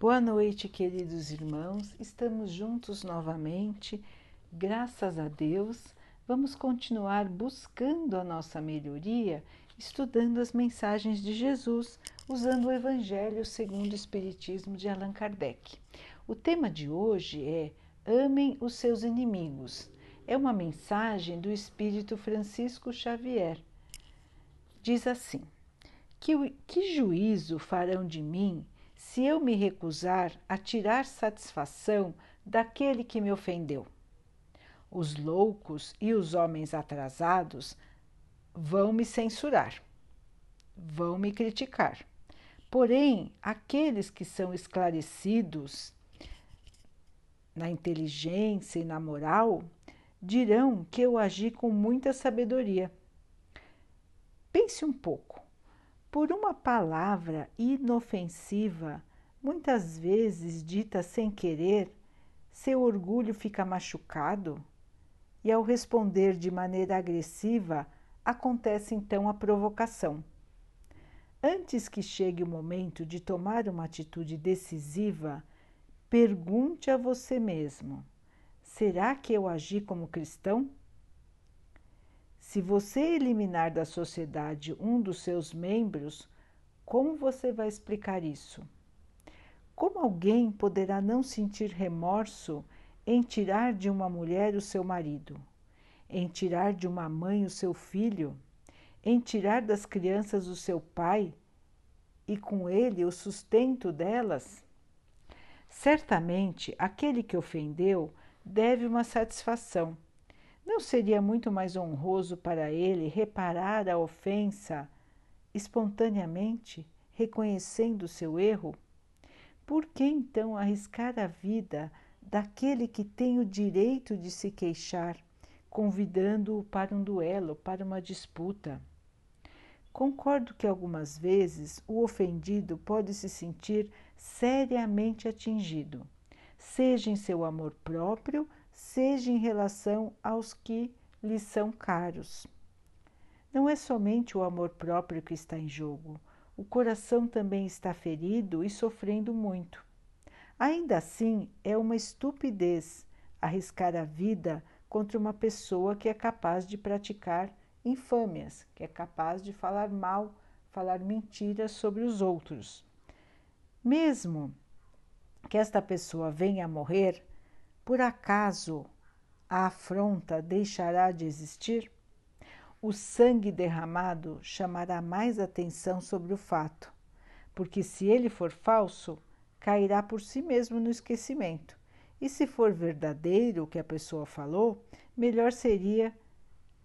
Boa noite, queridos irmãos. Estamos juntos novamente. Graças a Deus, vamos continuar buscando a nossa melhoria, estudando as mensagens de Jesus, usando o Evangelho segundo o Espiritismo de Allan Kardec. O tema de hoje é Amem os seus inimigos. É uma mensagem do Espírito Francisco Xavier. Diz assim: Que, que juízo farão de mim? Se eu me recusar a tirar satisfação daquele que me ofendeu. Os loucos e os homens atrasados vão me censurar, vão me criticar. Porém, aqueles que são esclarecidos na inteligência e na moral dirão que eu agi com muita sabedoria. Pense um pouco. Por uma palavra inofensiva, muitas vezes dita sem querer, seu orgulho fica machucado e, ao responder de maneira agressiva, acontece então a provocação. Antes que chegue o momento de tomar uma atitude decisiva, pergunte a você mesmo: será que eu agi como cristão? Se você eliminar da sociedade um dos seus membros, como você vai explicar isso? Como alguém poderá não sentir remorso em tirar de uma mulher o seu marido, em tirar de uma mãe o seu filho, em tirar das crianças o seu pai e com ele o sustento delas? Certamente aquele que ofendeu deve uma satisfação não seria muito mais honroso para ele reparar a ofensa espontaneamente, reconhecendo seu erro? Por que então arriscar a vida daquele que tem o direito de se queixar, convidando-o para um duelo, para uma disputa? Concordo que algumas vezes o ofendido pode se sentir seriamente atingido, seja em seu amor próprio, seja em relação aos que lhe são caros. Não é somente o amor próprio que está em jogo, o coração também está ferido e sofrendo muito. Ainda assim, é uma estupidez arriscar a vida contra uma pessoa que é capaz de praticar infâmias, que é capaz de falar mal, falar mentiras sobre os outros. Mesmo que esta pessoa venha a morrer, por acaso a afronta deixará de existir? O sangue derramado chamará mais atenção sobre o fato, porque se ele for falso, cairá por si mesmo no esquecimento. E se for verdadeiro o que a pessoa falou, melhor seria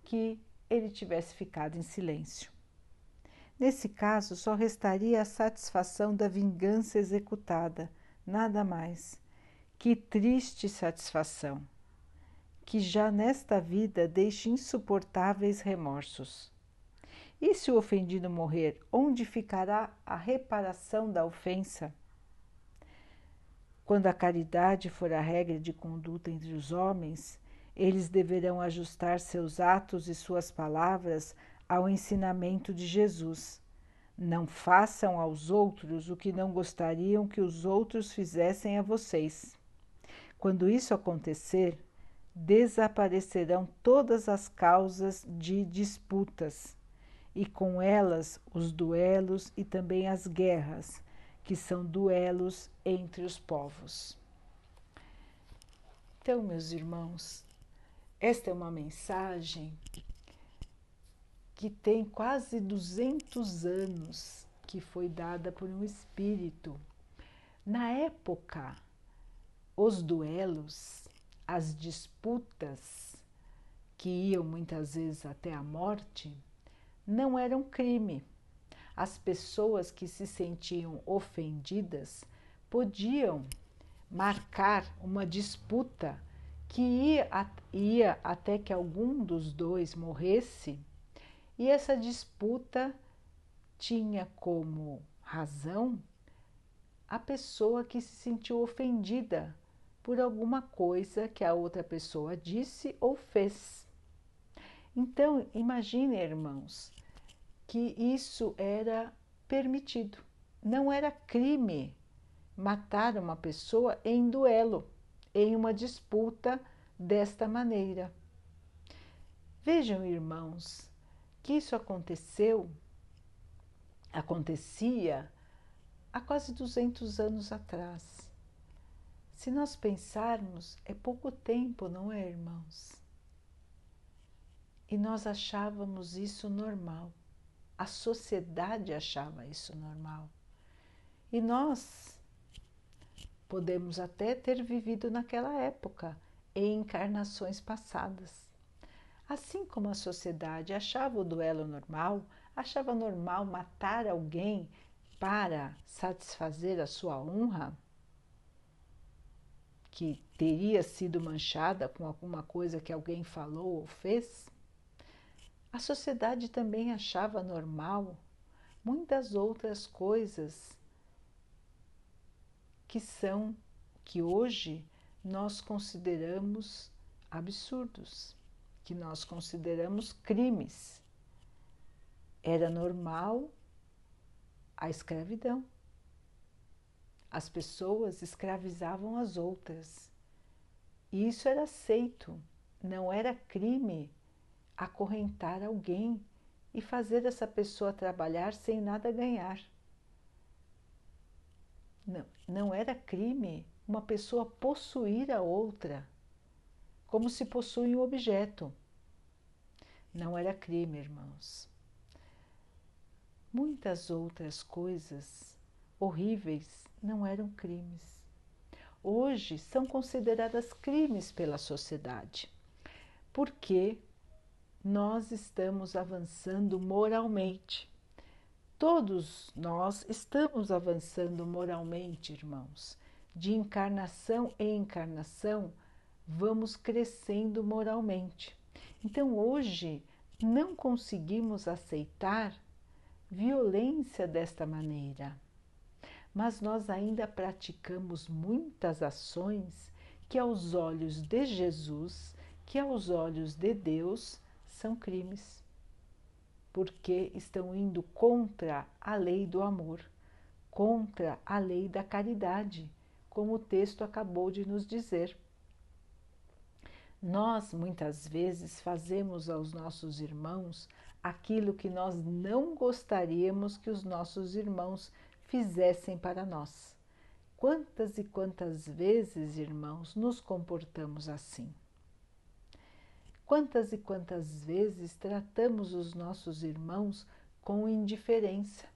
que ele tivesse ficado em silêncio. Nesse caso, só restaria a satisfação da vingança executada, nada mais. Que triste satisfação, que já nesta vida deixe insuportáveis remorsos. E se o ofendido morrer, onde ficará a reparação da ofensa? Quando a caridade for a regra de conduta entre os homens, eles deverão ajustar seus atos e suas palavras ao ensinamento de Jesus. Não façam aos outros o que não gostariam que os outros fizessem a vocês. Quando isso acontecer, desaparecerão todas as causas de disputas e com elas os duelos e também as guerras, que são duelos entre os povos. Então, meus irmãos, esta é uma mensagem que tem quase 200 anos que foi dada por um espírito. Na época os duelos, as disputas, que iam muitas vezes até a morte, não eram crime. As pessoas que se sentiam ofendidas podiam marcar uma disputa que ia, ia até que algum dos dois morresse, e essa disputa tinha como razão a pessoa que se sentiu ofendida por alguma coisa que a outra pessoa disse ou fez. Então, imagine, irmãos, que isso era permitido, não era crime matar uma pessoa em duelo, em uma disputa desta maneira. Vejam, irmãos, que isso aconteceu, acontecia há quase 200 anos atrás. Se nós pensarmos, é pouco tempo, não é, irmãos? E nós achávamos isso normal. A sociedade achava isso normal. E nós podemos até ter vivido naquela época, em encarnações passadas. Assim como a sociedade achava o duelo normal, achava normal matar alguém para satisfazer a sua honra, que teria sido manchada com alguma coisa que alguém falou ou fez, a sociedade também achava normal muitas outras coisas que são que hoje nós consideramos absurdos, que nós consideramos crimes. Era normal a escravidão. As pessoas escravizavam as outras. E isso era aceito, não era crime acorrentar alguém e fazer essa pessoa trabalhar sem nada ganhar. Não, não era crime uma pessoa possuir a outra, como se possui um objeto. Não era crime, irmãos. Muitas outras coisas horríveis não eram crimes. Hoje são consideradas crimes pela sociedade, porque nós estamos avançando moralmente. Todos nós estamos avançando moralmente, irmãos. De encarnação em encarnação, vamos crescendo moralmente. Então, hoje, não conseguimos aceitar violência desta maneira, mas nós ainda praticamos muitas ações que, aos olhos de Jesus, que aos olhos de Deus, são crimes porque estão indo contra a lei do amor, contra a lei da caridade, como o texto acabou de nos dizer. Nós muitas vezes fazemos aos nossos irmãos aquilo que nós não gostaríamos que os nossos irmãos fizessem para nós. Quantas e quantas vezes, irmãos, nos comportamos assim? Quantas e quantas vezes tratamos os nossos irmãos com indiferença?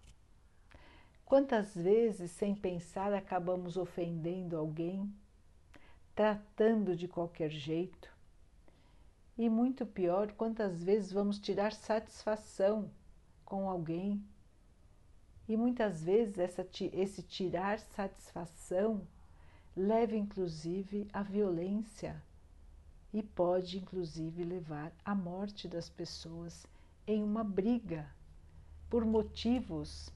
Quantas vezes, sem pensar, acabamos ofendendo alguém, tratando de qualquer jeito? E muito pior, quantas vezes vamos tirar satisfação com alguém? E muitas vezes essa, esse tirar satisfação leva inclusive à violência e pode inclusive levar à morte das pessoas em uma briga por motivos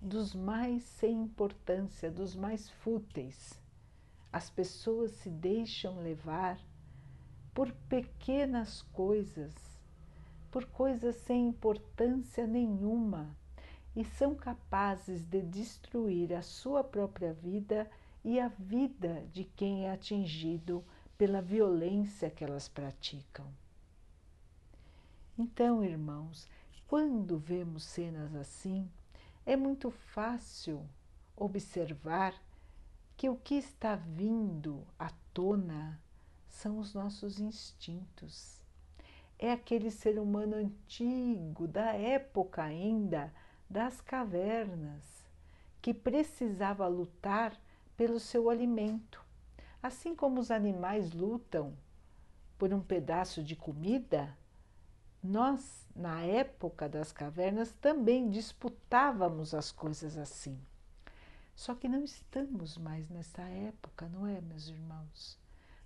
dos mais sem importância, dos mais fúteis. As pessoas se deixam levar por pequenas coisas, por coisas sem importância nenhuma e são capazes de destruir a sua própria vida e a vida de quem é atingido pela violência que elas praticam. Então, irmãos, quando vemos cenas assim, é muito fácil observar que o que está vindo à tona são os nossos instintos. É aquele ser humano antigo, da época ainda das cavernas, que precisava lutar pelo seu alimento Assim como os animais lutam por um pedaço de comida, nós, na época das cavernas, também disputávamos as coisas assim. Só que não estamos mais nessa época, não é, meus irmãos?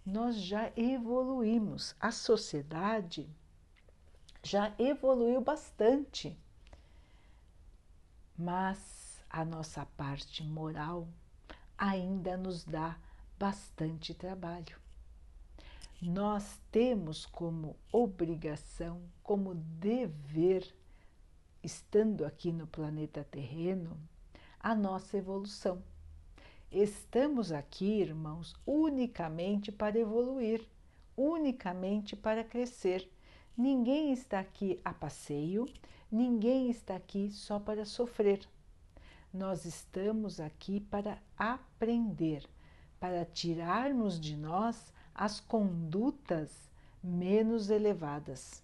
Nós já evoluímos, a sociedade já evoluiu bastante, mas a nossa parte moral ainda nos dá bastante trabalho. Nós temos como obrigação, como dever, estando aqui no planeta terreno, a nossa evolução. Estamos aqui, irmãos, unicamente para evoluir, unicamente para crescer. Ninguém está aqui a passeio, ninguém está aqui só para sofrer. Nós estamos aqui para aprender, para tirarmos de nós as condutas menos elevadas.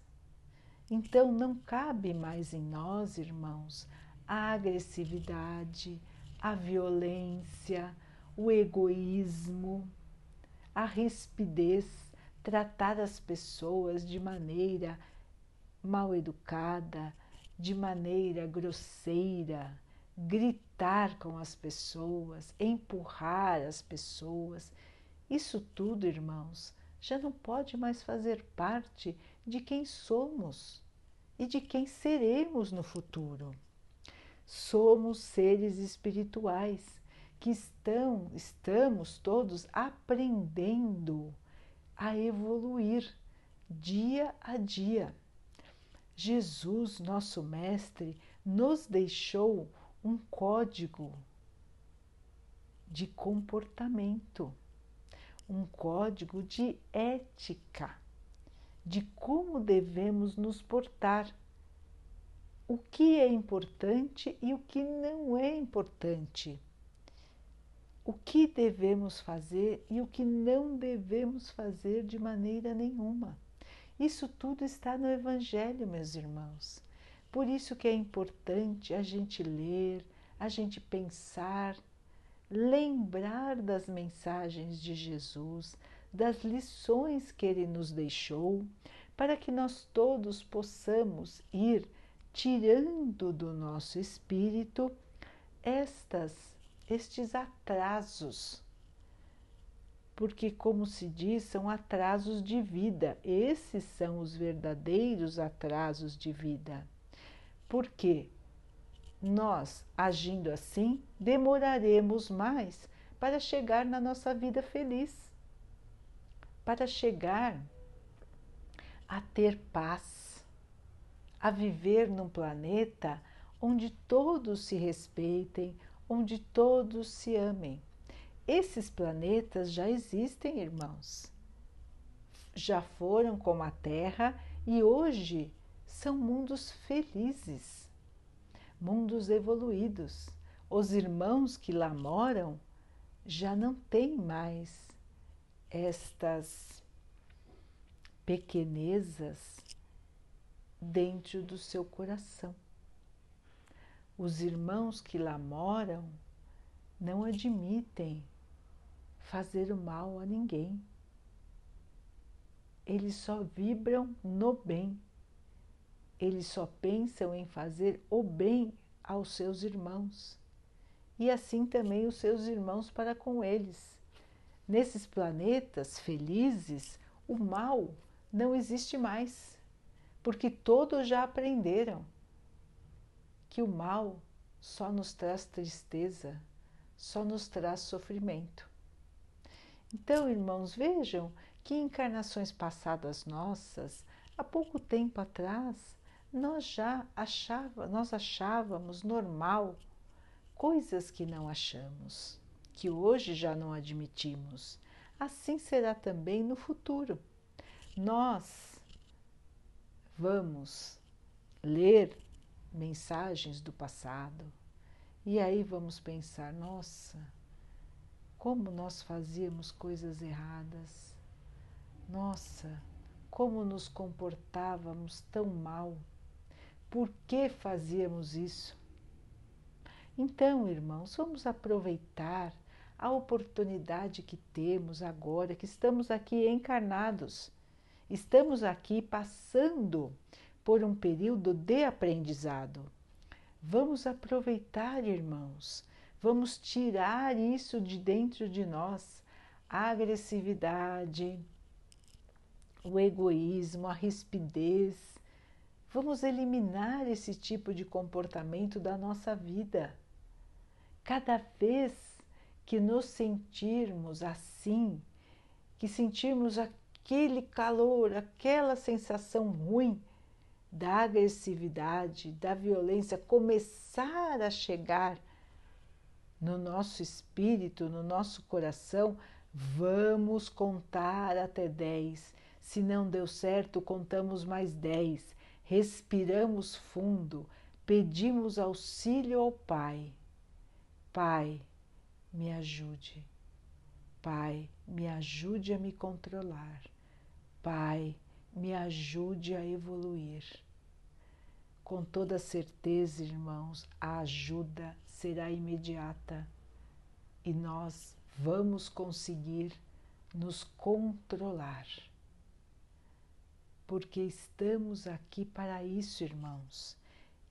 Então não cabe mais em nós, irmãos, a agressividade, a violência, o egoísmo, a rispidez, tratar as pessoas de maneira mal educada, de maneira grosseira, gritar com as pessoas, empurrar as pessoas. Isso tudo, irmãos, já não pode mais fazer parte de quem somos e de quem seremos no futuro. Somos seres espirituais que estão, estamos todos aprendendo a evoluir dia a dia. Jesus, nosso Mestre, nos deixou um código de comportamento, um código de ética, de como devemos nos portar, o que é importante e o que não é importante, o que devemos fazer e o que não devemos fazer de maneira nenhuma. Isso tudo está no Evangelho, meus irmãos. Por isso que é importante a gente ler, a gente pensar, lembrar das mensagens de Jesus, das lições que ele nos deixou, para que nós todos possamos ir tirando do nosso espírito estas estes atrasos. Porque, como se diz, são atrasos de vida. Esses são os verdadeiros atrasos de vida porque nós, agindo assim, demoraremos mais para chegar na nossa vida feliz, para chegar a ter paz, a viver num planeta onde todos se respeitem, onde todos se amem. Esses planetas já existem, irmãos. Já foram como a Terra e hoje são mundos felizes, mundos evoluídos. Os irmãos que lá moram já não têm mais estas pequenezas dentro do seu coração. Os irmãos que lá moram não admitem fazer o mal a ninguém. Eles só vibram no bem eles só pensam em fazer o bem aos seus irmãos e assim também os seus irmãos para com eles. Nesses planetas felizes, o mal não existe mais, porque todos já aprenderam que o mal só nos traz tristeza, só nos traz sofrimento. Então, irmãos, vejam que encarnações passadas nossas, há pouco tempo atrás, nós já achava, nós achávamos normal coisas que não achamos, que hoje já não admitimos. Assim será também no futuro. Nós vamos ler mensagens do passado e aí vamos pensar: nossa, como nós fazíamos coisas erradas, nossa, como nos comportávamos tão mal por que fazíamos isso? Então, irmãos, vamos aproveitar a oportunidade que temos agora, que estamos aqui encarnados. Estamos aqui passando por um período de aprendizado. Vamos aproveitar, irmãos. Vamos tirar isso de dentro de nós, a agressividade, o egoísmo, a rispidez, Vamos eliminar esse tipo de comportamento da nossa vida. Cada vez que nos sentirmos assim, que sentirmos aquele calor, aquela sensação ruim da agressividade, da violência começar a chegar no nosso espírito, no nosso coração, vamos contar até dez. Se não deu certo, contamos mais dez. Respiramos fundo, pedimos auxílio ao Pai. Pai, me ajude. Pai, me ajude a me controlar. Pai, me ajude a evoluir. Com toda certeza, irmãos, a ajuda será imediata e nós vamos conseguir nos controlar. Porque estamos aqui para isso, irmãos.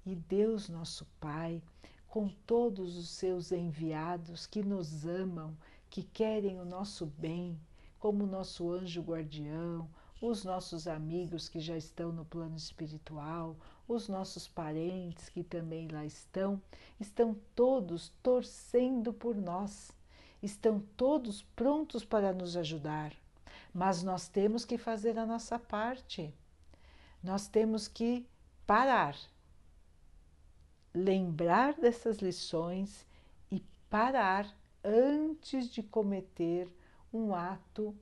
E Deus, nosso Pai, com todos os seus enviados que nos amam, que querem o nosso bem, como nosso anjo guardião, os nossos amigos que já estão no plano espiritual, os nossos parentes que também lá estão, estão todos torcendo por nós, estão todos prontos para nos ajudar. Mas nós temos que fazer a nossa parte. Nós temos que parar, lembrar dessas lições e parar antes de cometer um ato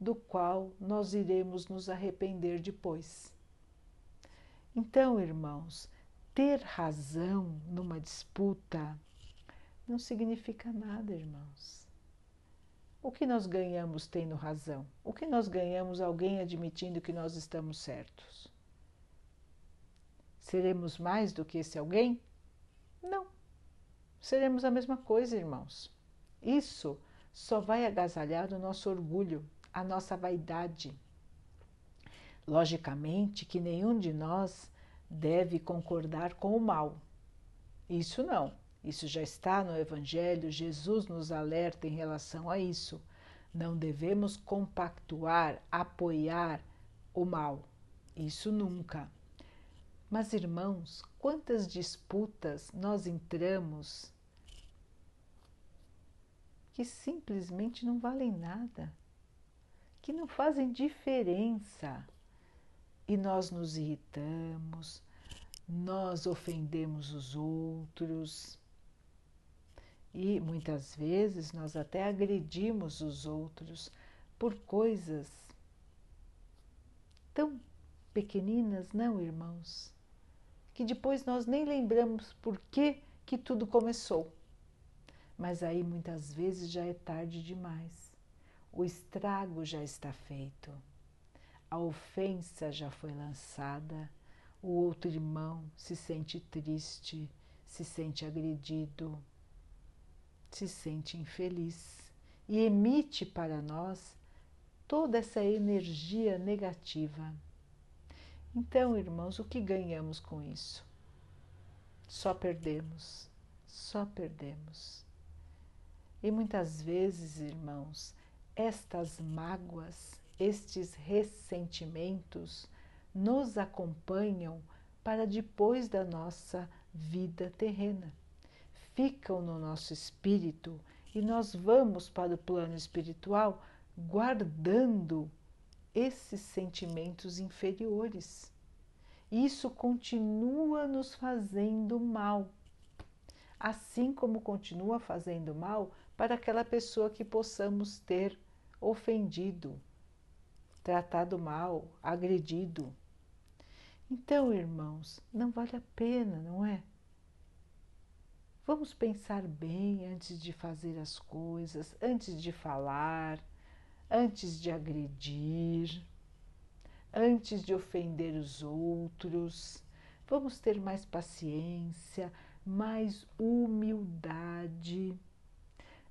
do qual nós iremos nos arrepender depois. Então, irmãos, ter razão numa disputa não significa nada, irmãos. O que nós ganhamos tendo razão? O que nós ganhamos alguém admitindo que nós estamos certos? Seremos mais do que esse alguém? Não. Seremos a mesma coisa, irmãos. Isso só vai agasalhar o nosso orgulho a nossa vaidade. Logicamente que nenhum de nós deve concordar com o mal. Isso não. Isso já está no Evangelho, Jesus nos alerta em relação a isso. Não devemos compactuar, apoiar o mal. Isso nunca. Mas, irmãos, quantas disputas nós entramos que simplesmente não valem nada que não fazem diferença. E nós nos irritamos, nós ofendemos os outros e muitas vezes nós até agredimos os outros por coisas tão pequeninas, não, irmãos? Que depois nós nem lembramos por que, que tudo começou. Mas aí muitas vezes já é tarde demais. O estrago já está feito, a ofensa já foi lançada, o outro irmão se sente triste, se sente agredido, se sente infeliz e emite para nós toda essa energia negativa. Então, irmãos, o que ganhamos com isso? Só perdemos, só perdemos. E muitas vezes, irmãos, estas mágoas, estes ressentimentos nos acompanham para depois da nossa vida terrena. Ficam no nosso espírito e nós vamos para o plano espiritual guardando esses sentimentos inferiores. Isso continua nos fazendo mal, assim como continua fazendo mal para aquela pessoa que possamos ter ofendido, tratado mal, agredido. Então, irmãos, não vale a pena, não é? Vamos pensar bem antes de fazer as coisas, antes de falar, antes de agredir, antes de ofender os outros. Vamos ter mais paciência, mais humildade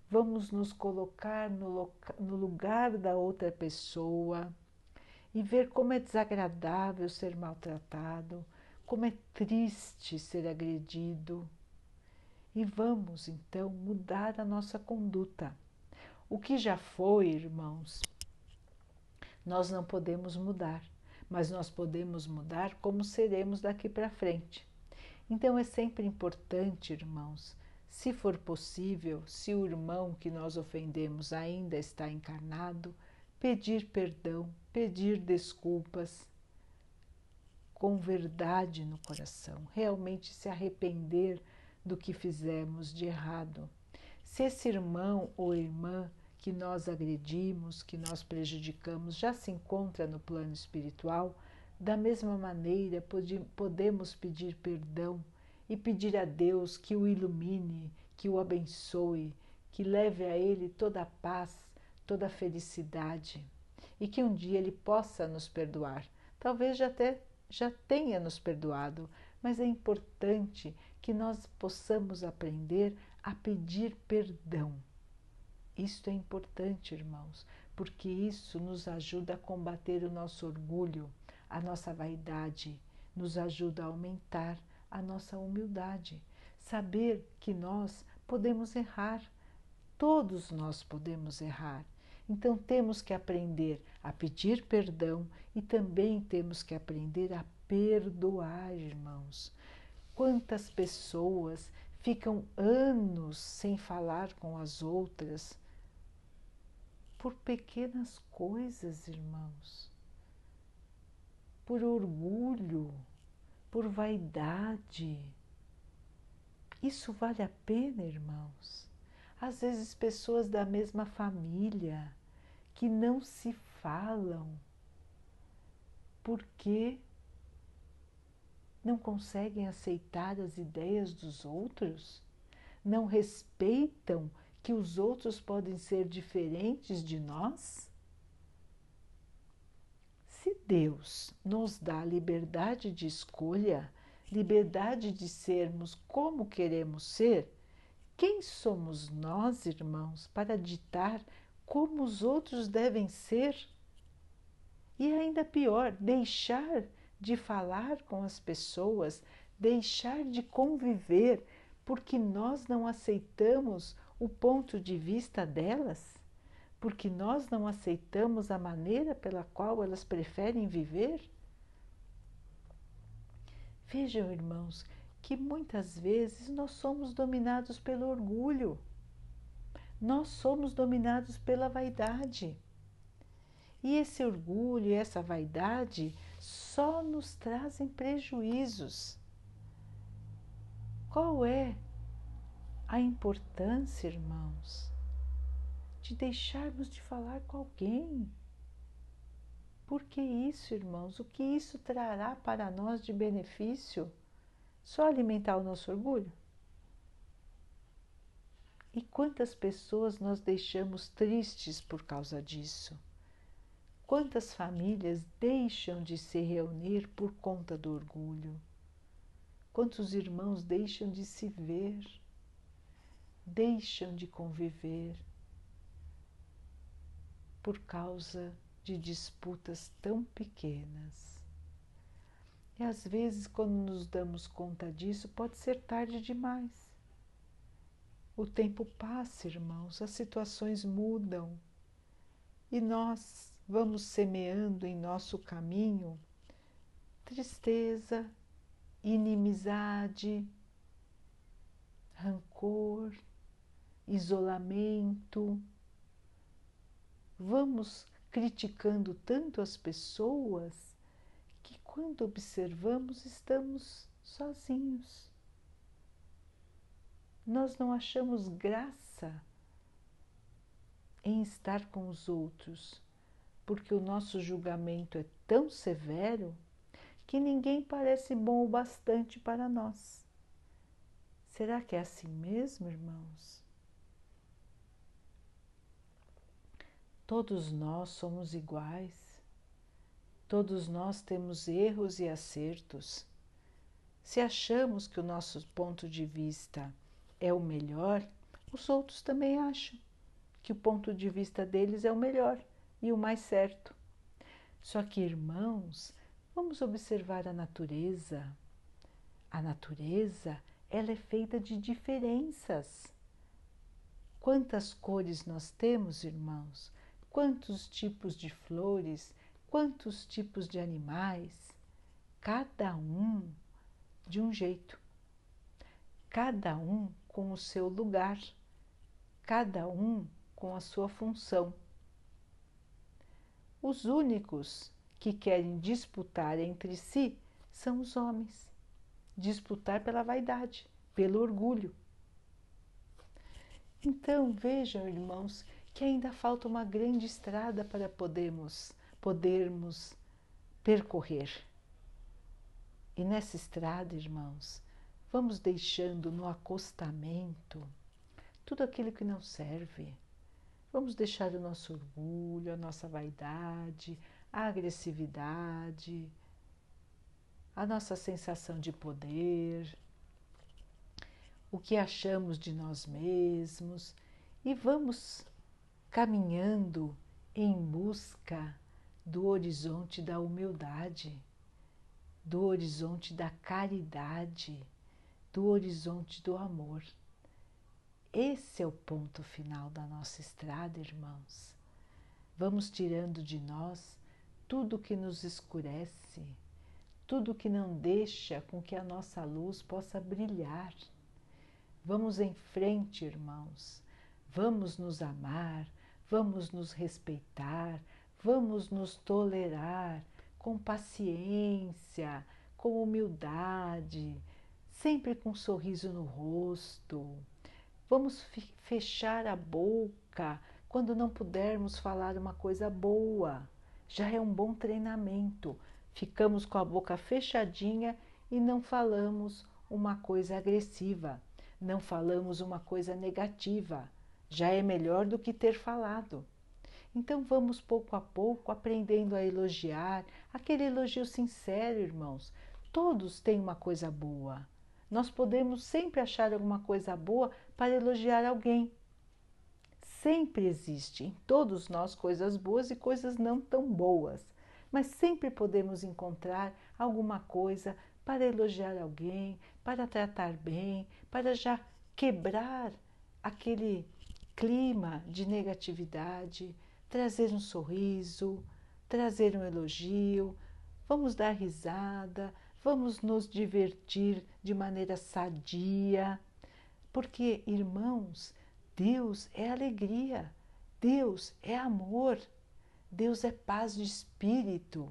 vamos nos colocar no, no lugar da outra pessoa e ver como é desagradável ser maltratado, como é triste ser agredido. E vamos então mudar a nossa conduta. O que já foi, irmãos, nós não podemos mudar, mas nós podemos mudar como seremos daqui para frente. Então é sempre importante, irmãos, se for possível, se o irmão que nós ofendemos ainda está encarnado, pedir perdão, pedir desculpas com verdade no coração, realmente se arrepender do que fizemos de errado. Se esse irmão ou irmã que nós agredimos, que nós prejudicamos, já se encontra no plano espiritual, da mesma maneira podemos pedir perdão e pedir a Deus que o ilumine, que o abençoe, que leve a Ele toda a paz, toda a felicidade e que um dia Ele possa nos perdoar. Talvez já até já tenha nos perdoado, mas é importante que nós possamos aprender a pedir perdão. Isto é importante, irmãos, porque isso nos ajuda a combater o nosso orgulho, a nossa vaidade, nos ajuda a aumentar a nossa humildade. Saber que nós podemos errar, todos nós podemos errar. Então temos que aprender a pedir perdão e também temos que aprender a perdoar, irmãos. Quantas pessoas ficam anos sem falar com as outras por pequenas coisas, irmãos, por orgulho, por vaidade. Isso vale a pena, irmãos? Às vezes, pessoas da mesma família que não se falam porque não conseguem aceitar as ideias dos outros, não respeitam que os outros podem ser diferentes de nós? Se Deus nos dá liberdade de escolha, liberdade de sermos como queremos ser, quem somos nós, irmãos, para ditar como os outros devem ser? E ainda pior, deixar de falar com as pessoas, deixar de conviver porque nós não aceitamos o ponto de vista delas, porque nós não aceitamos a maneira pela qual elas preferem viver? Vejam, irmãos, que muitas vezes nós somos dominados pelo orgulho, nós somos dominados pela vaidade. E esse orgulho e essa vaidade só nos trazem prejuízos. Qual é a importância, irmãos, de deixarmos de falar com alguém? Por que isso, irmãos? O que isso trará para nós de benefício? Só alimentar o nosso orgulho? E quantas pessoas nós deixamos tristes por causa disso? Quantas famílias deixam de se reunir por conta do orgulho? Quantos irmãos deixam de se ver, deixam de conviver por causa de disputas tão pequenas? E às vezes, quando nos damos conta disso, pode ser tarde demais. O tempo passa, irmãos, as situações mudam e nós vamos semeando em nosso caminho tristeza, inimizade, rancor, isolamento. Vamos criticando tanto as pessoas quando observamos, estamos sozinhos. Nós não achamos graça em estar com os outros porque o nosso julgamento é tão severo que ninguém parece bom o bastante para nós. Será que é assim mesmo, irmãos? Todos nós somos iguais, todos nós temos erros e acertos. Se achamos que o nosso ponto de vista é o melhor, os outros também acham que o ponto de vista deles é o melhor e o mais certo. Só que, irmãos, vamos observar a natureza. A natureza, ela é feita de diferenças. Quantas cores nós temos, irmãos? Quantos tipos de flores? Quantos tipos de animais? Cada um de um jeito. Cada um com o seu lugar. Cada um com a sua função. Os únicos que querem disputar entre si são os homens disputar pela vaidade, pelo orgulho. Então vejam, irmãos, que ainda falta uma grande estrada para podermos, podermos percorrer. E nessa estrada, irmãos, vamos deixando no acostamento tudo aquilo que não serve. Vamos deixar o nosso orgulho, a nossa vaidade, a agressividade, a nossa sensação de poder, o que achamos de nós mesmos e vamos caminhando em busca do horizonte da humildade, do horizonte da caridade, do horizonte do amor. Esse é o ponto final da nossa estrada, irmãos. Vamos tirando de nós tudo que nos escurece, tudo que não deixa com que a nossa luz possa brilhar. Vamos em frente, irmãos. Vamos nos amar, vamos nos respeitar, Vamos nos tolerar com paciência, com humildade, sempre com um sorriso no rosto. Vamos fechar a boca quando não pudermos falar uma coisa boa. Já é um bom treinamento. Ficamos com a boca fechadinha e não falamos uma coisa agressiva, não falamos uma coisa negativa. Já é melhor do que ter falado. Então vamos pouco a pouco aprendendo a elogiar, aquele elogio sincero, irmãos. Todos têm uma coisa boa. Nós podemos sempre achar alguma coisa boa para elogiar alguém. Sempre existe em todos nós coisas boas e coisas não tão boas, mas sempre podemos encontrar alguma coisa para elogiar alguém, para tratar bem, para já quebrar aquele clima de negatividade, trazer um sorriso, trazer um elogio, vamos dar risada, vamos nos divertir de maneira sadia, porque, irmãos, Deus é alegria, Deus é amor, Deus é paz de espírito.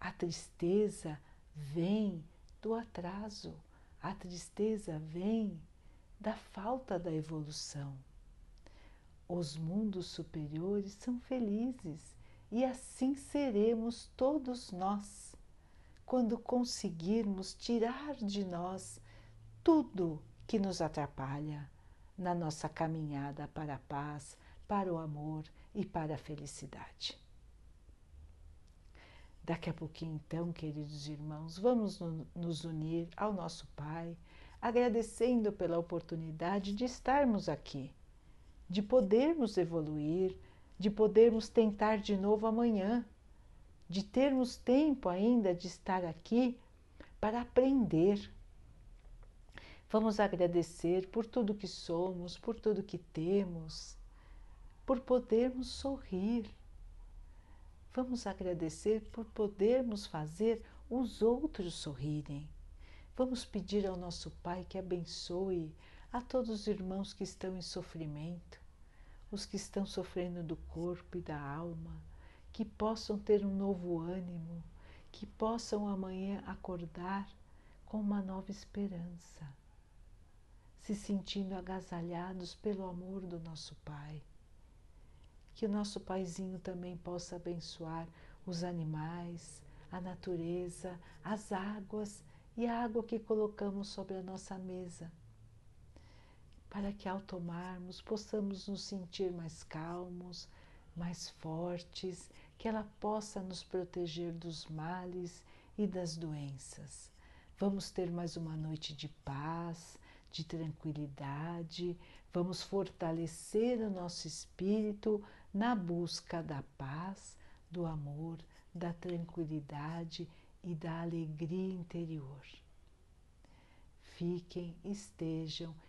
A tristeza vem do atraso, a tristeza vem da falta da evolução. Os mundos superiores são felizes e assim seremos todos nós, quando conseguirmos tirar de nós tudo que nos atrapalha na nossa caminhada para a paz, para o amor e para a felicidade. Daqui a pouquinho, então, queridos irmãos, vamos nos unir ao nosso Pai, agradecendo pela oportunidade de estarmos aqui de podermos evoluir, de podermos tentar de novo amanhã, de termos tempo ainda de estar aqui para aprender. Vamos agradecer por tudo que somos, por tudo que temos, por podermos sorrir. Vamos agradecer por podermos fazer os outros sorrirem. Vamos pedir ao nosso Pai que abençoe a todos os irmãos que estão em sofrimento, os que estão sofrendo do corpo e da alma, que possam ter um novo ânimo, que possam amanhã acordar com uma nova esperança, se sentindo agasalhados pelo amor do nosso Pai. Que o nosso Paizinho também possa abençoar os animais, a natureza, as águas e a água que colocamos sobre a nossa mesa para que ao tomarmos possamos nos sentir mais calmos, mais fortes, que ela possa nos proteger dos males e das doenças. Vamos ter mais uma noite de paz, de tranquilidade, vamos fortalecer o nosso espírito na busca da paz, do amor, da tranquilidade e da alegria interior. Fiquem, estejam